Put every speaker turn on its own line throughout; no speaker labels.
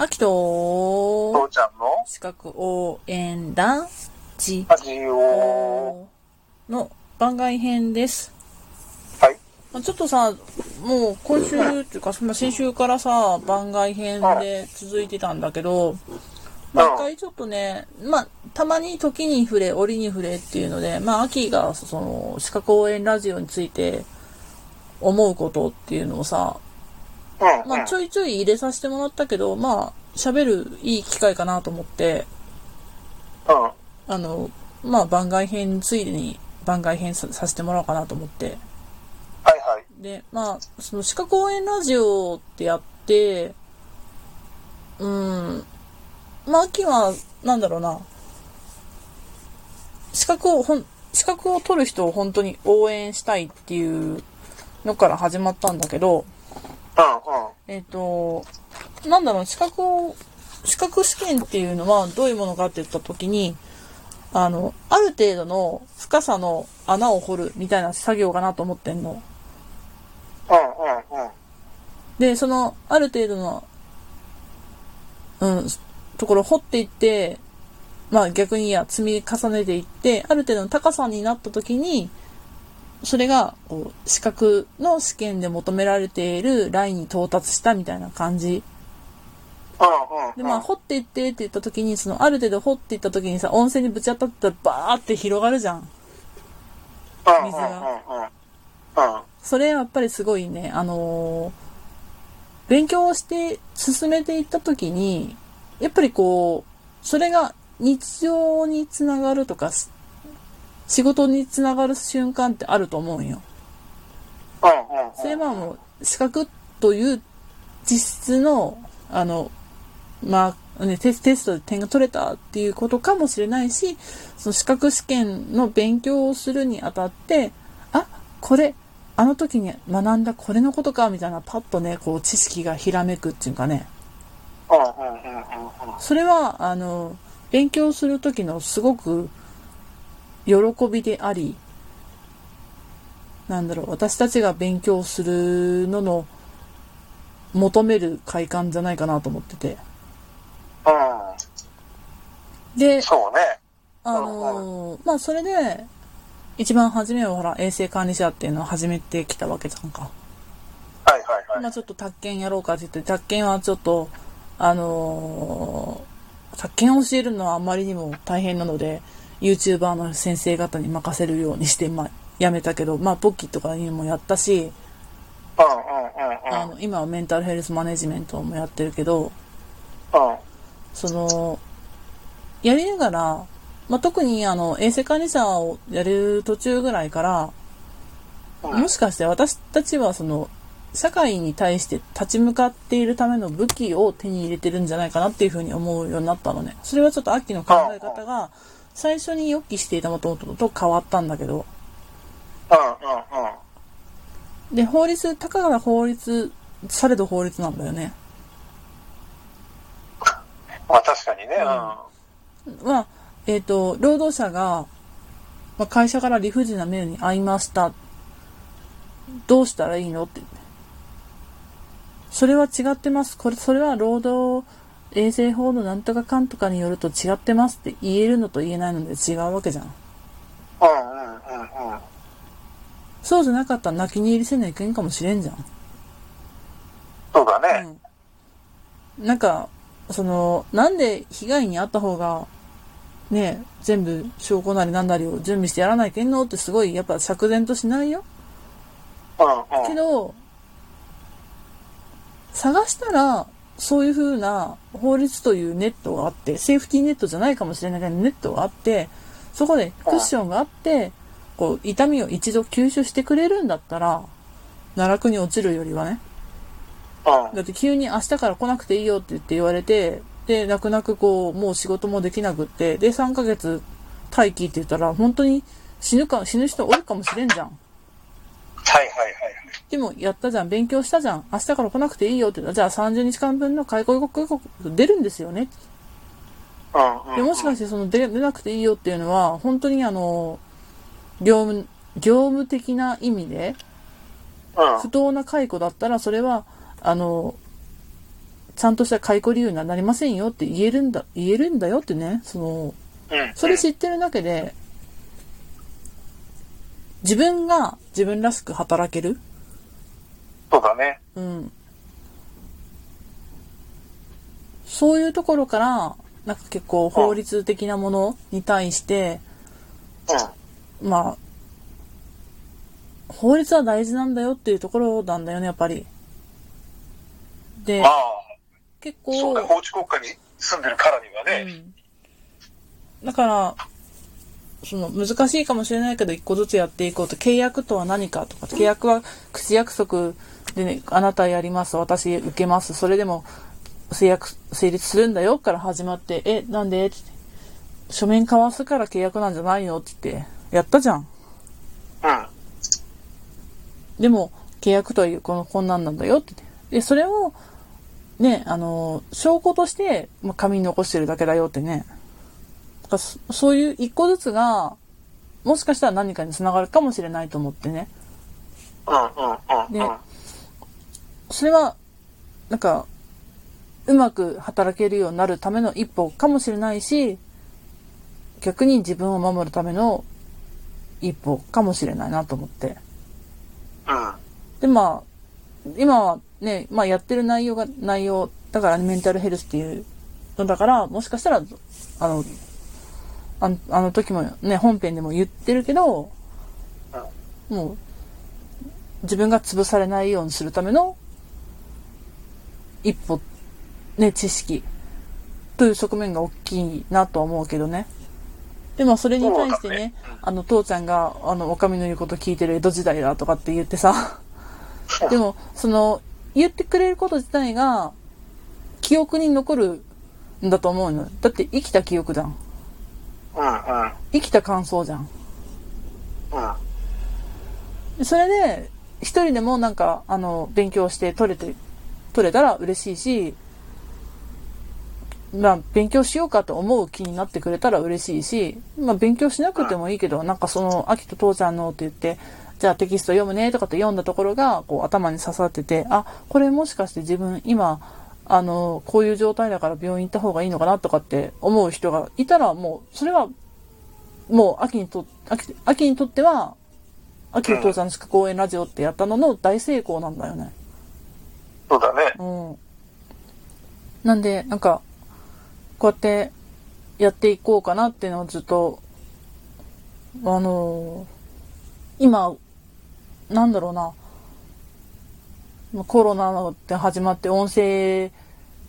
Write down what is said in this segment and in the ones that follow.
秋と
父ちゃんの？
資格応援団地
味を、
の番外編です。
はい。
まあちょっとさ、もう今週っていうか、まあ先週からさ、番外編で続いてたんだけど、毎回ちょっとね、まあ、たまに時に触れ、折に触れっていうので、まあ、秋が、その、資格応援ラジオについて思うことっていうのをさ。まあ、ちょいちょい入れさせてもらったけど、まあ、喋るいい機会かなと思って、
うん。
あの、まあ、番外編ついでに番外編ささせてもらおうかなと思って。
はいはい。
で、まあ、その歯科公園ラジオってやって、うん、まあ、秋は、なんだろうな、資格を、ほん、資格を取る人を本当に応援したいっていうのから始まったんだけど。えっ、と、なんだろう、資格を、資格試験っていうのはどういうものかって言った時に、あの、ある程度の深さの穴を掘るみたいな作業かなと思ってんの。で、その、ある程度の、うん、ところを掘っていって、まあ逆にいや、積み重ねていって、ある程度の高さになった時に、それが、こう、資格の試験で求められているラインに到達したみたいな感じ。で、まあ、掘っていってって言った時に、その、ある程度掘っていった時にさ、温泉にぶち当たったらバーって広がるじゃん。
うん、
水が。それやっぱりすごいね、あのー勉強をして進めていった時に、やっぱりこう、それが日常につながるとか、す仕事につながる瞬間ってあると思うんよ。それはもう、資格という実質の、あの、まあ、ね、テストで点が取れたっていうことかもしれないし、その資格試験の勉強をするにあたって、あ、これ、あの時に学んだこれのことか、みたいなパッとね、こう知識がひらめくっていうかね。それは、あの、勉強する時のすごく喜びであり、なんだろう、私たちが勉強するのの求める快感じゃないかなと思ってて。
うん。
で、
そうね。
あのーまあ、それで、一番初めはほら、衛生管理者っていうのを始めてきたわけじゃんか。
はいはいはい。
まあ、ちょっと宅建やろうかって言って、宅建はちょっと、あのー宅建を教えるのはあまりにも大変なので、YouTuber の先生方に任せるようにして、まあ、やめたけど、まあ、ポッキーとかにもやったし。あの、今はメンタルヘルスマネジメントもやってるけど、
うん。
その、やりながら、まあ、特にあの、衛生管理者をやる途中ぐらいから、
うん
もしかして私たちはその、社会に対して立ち向かっているための武器を手に入れてるんじゃないかなっていうふうに思うようになったのね。それはちょっと秋の考え方が、最初に予期していたもとと変わったんだけど、
うんうんうん。
で、法律、たかが法律、されど法律なんだよね。
まあ確かにね。うん。
は、えっ、と、労働者が、まあ、会社から理不尽な目に遭いました。どうしたらいいのって。それは違ってます。これ、それは労働衛生法のなんとかかんとかによると違ってますって言えるのと言えないので違うわけじゃん。
うんうんうんうん。
そうじゃなかったら泣きに入りせないけんかもしれんじゃん。
そうだね。
なんか、その、なんで被害に遭った方が、ね、全部証拠なりなんなりを準備してやらないけんのってすごいやっぱ釈然としないよ。
うんうん。
けど、探したら、そういう風な法律というネットがあって、セーフティーネットじゃないかもしれないけど、ネットがあって、そこでクッションがあって、こう、痛みを一度吸収してくれるんだったら、奈落に落ちるよりはね。
うん。
だって急に明日から来なくていいよって言って言われて、で、泣く泣くこう、もう仕事もできなくって、で、3ヶ月待機って言ったら、本当に死ぬか、死ぬ人おるかもしれんじゃん。
はいはいはい
でも、やったじゃん、勉強したじゃん、明日から来なくていいよって言ったら、じゃあ30日間分の介護予告出るんですよね。で、もしかしてその出出なくていいよっていうのは、本当にあの、業務、業務的な意味で、
うん。
不当な解雇だったら、それは、あの、ちゃんとした解雇理由にはなりませんよって言えるんだ、言えるんだよってね、その、
うん。
それ知ってるだけで、自分が自分らしく働ける
そうだね。
うん。そういうところから、なんか結構法律的なものに対して、
うん。
まあ、法律は大事なんだよっていうところなんだよね、やっぱり。で
ま、あ、
結
そうね、
構、
法治国家に住んでるからにはね。
うんだから、その難しいかもしれないけど一個ずつやっていこうと契約とは何かとか契約は口約束でねあなたやります私受けます。それでも制約成立するんだよ。から始まってえなんで？って。書面交わすから契約なんじゃないの？って言って。やったじゃん。
うん。
でも契約とはいうこのこんなんなんだよ。って。でそれをねあの証拠として、まあ、紙に残してるだけだよってね。だからそそういう一個ずつがもしかしたら何かにつながるかもしれないと思ってね。で
うん。
それはなんかうまく働けるようになるための一歩かもしれないし逆に自分を守るための一歩かもしれないなと思って。
うん。
で、まあ、今はね、まあやってる内容が、内容、だからメンタルヘルスっていうのだから、もしかしたら、あの、あのあの時もね、本編でも言ってるけど、もう、自分が潰されないようにするための、一歩、ね、知識、という側面が大きいなとは思うけどね。でもそれに対してねあの、父ちゃんが、あの、お上の言うこと聞いてる江戸時代だとかって言ってさ、でも、その、言ってくれること自体が、記憶に残るんだと思うの。だって生きた記憶じゃん。生きた感想じゃん。それで、一人でもなんか、あの、勉強して取れて、取れたら嬉しいし、まあ、勉強しようかと思う気になってくれたら嬉しいし、まあ、勉強しなくてもいいけど、なんかその、秋と父ちゃんのって言って、じゃあテキスト読むねとかって読んだところが、こう頭に刺さってて、あ、これもしかして自分今、あの、こういう状態だから病院行った方がいいのかなとかって思う人がいたら、もう、それは、もう秋にと、秋秋にとっては、秋と父ちゃんの地区公演ラジオってやったのの大成功なんだよね。
そうだね。
うん。なんで、なんか、こうやってやっていこうかなっていうのをずっと、あのー今、なんだろうな、まあコロナって始まって音声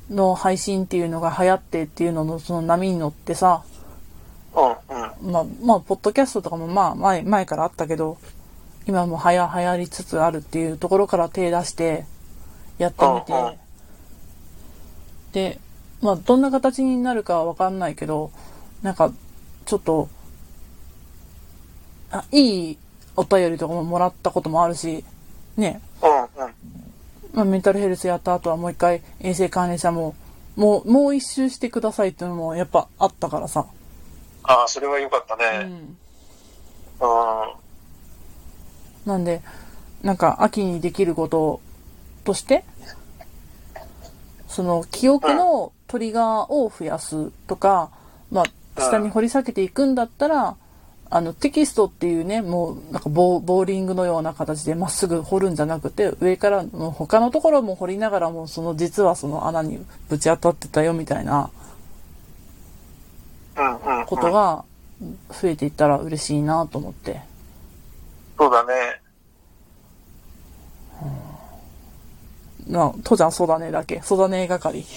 の配信っていうのが流行ってっていうののその波に乗ってさ、
うんうん。
まあ、まあ、ポッドキャストとかもまあ前、前からあったけど、今もはや、流行りつつあるっていうところから手出して、やってみて
うんうん、
で、まあ、どんな形になるかはわかんないけど、なんか、ちょっと、あ、いいお便りとかももらったこともあるし、ね、
うんうん。
まあ、メンタルヘルスやった後はもう一回衛生管理者も、もう、もう一周してくださいっていうのもやっぱあったからさ。
ああ、それは良かった
う
ね。
ん。
うん。
なんで、なんか秋にできることとして、その記憶のトリガーを増やすとか、まあ、下に掘り下げていくんだったら、あのテキストっていうね、もうなんかボーボーリングのような形でまっすぐ掘るんじゃなくて、上からもう他のところも掘りながらも、その実はその穴にぶち当たってたよみたいな。ことが増えていったら嬉しいなと思って。
そうだね。
な、父ちゃんそうだねだけ。そうだね係。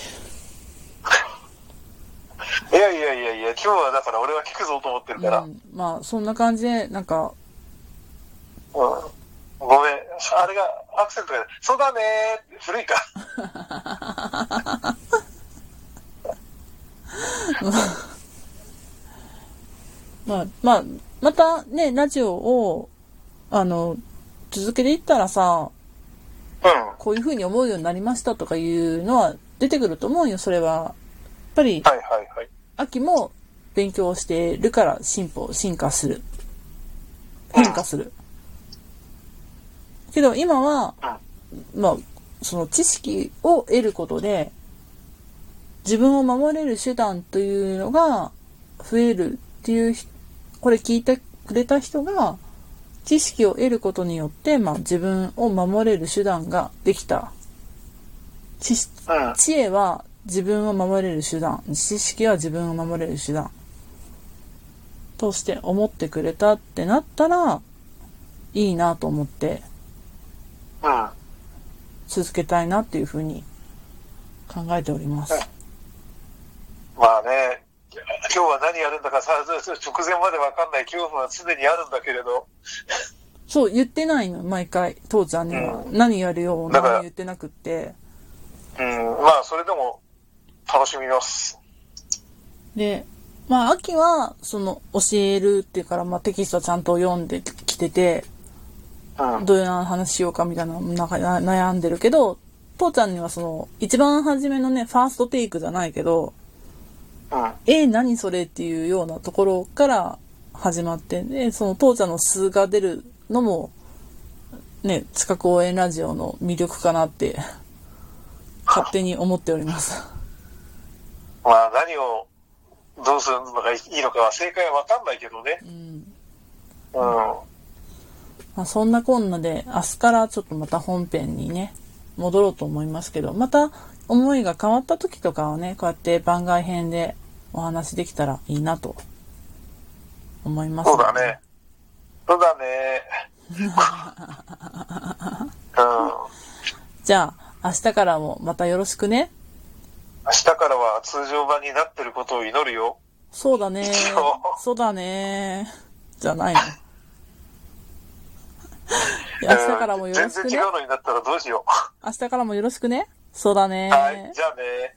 いやいやいやいや、今日はだから俺は聞くぞと思ってるから。うん。
うん、まあそんな感じでなんか
ごめん。あれがアクセントが、そうだね古いか。
まあまあまたねラジオをあの続けていったらさ
うん。
こういう風に思うようになりましたとかいうのは出てくると思うよそれは。やっぱり
はいはいはい。
秋も勉強してるから進歩進化する。変化する。けど今はまあその知識を得ることで自分を守れる手段というのが増えるっていうひ、これ聞いてくれた人が、知識を得ることによって、まあ自分を守れる手段ができた。知
うん。
知恵は自分を守れる手段。知識は自分を守れる手段。として思ってくれたってなったら、いいなと思って
うん。
続けたいなっていうふうに考えております。
まあね、今日は何やるんだかさ、直前までわかんない恐怖は常にあるんだけれど、
そう、言ってないの、毎回、父ちゃんには。何やるよ、何言ってなくって。
うん、まあそれでも楽しみます。
で、まあ、秋は、その、教えるっていうから、まあ、テキストちゃんと読んできてて、
うん。
どういう話しようかみたいな、なんかな悩んでるけど、父ちゃんにはその、一番初めのね、ファーストテイクじゃないけど、
うん。
え、何それっていうようなところから始まって、で、その父ちゃんの素が出るのも、ね、近く応援ラジオの魅力かなって、勝手に思っております。
まあ何をどうするのがいいのかは正解はわかんないけどね。
うん。
うん。
まあ、そんなこんなで、明日からちょっとまた本編にね、戻ろうと思いますけど、また思いが変わった時とかはね、こうやって番外編でお話できたらいいなと思います、
そうだね。そうだね。うん。
じゃあ、明日からもまたよろしくね。
明日からは通常版になってることを祈るよ。
そうだね。そうだね。じゃないの。明日からもよろしくね
全然違。うのになったらどうしよ
明日からもよろしくね。そうだね。
う。はい。じゃあね。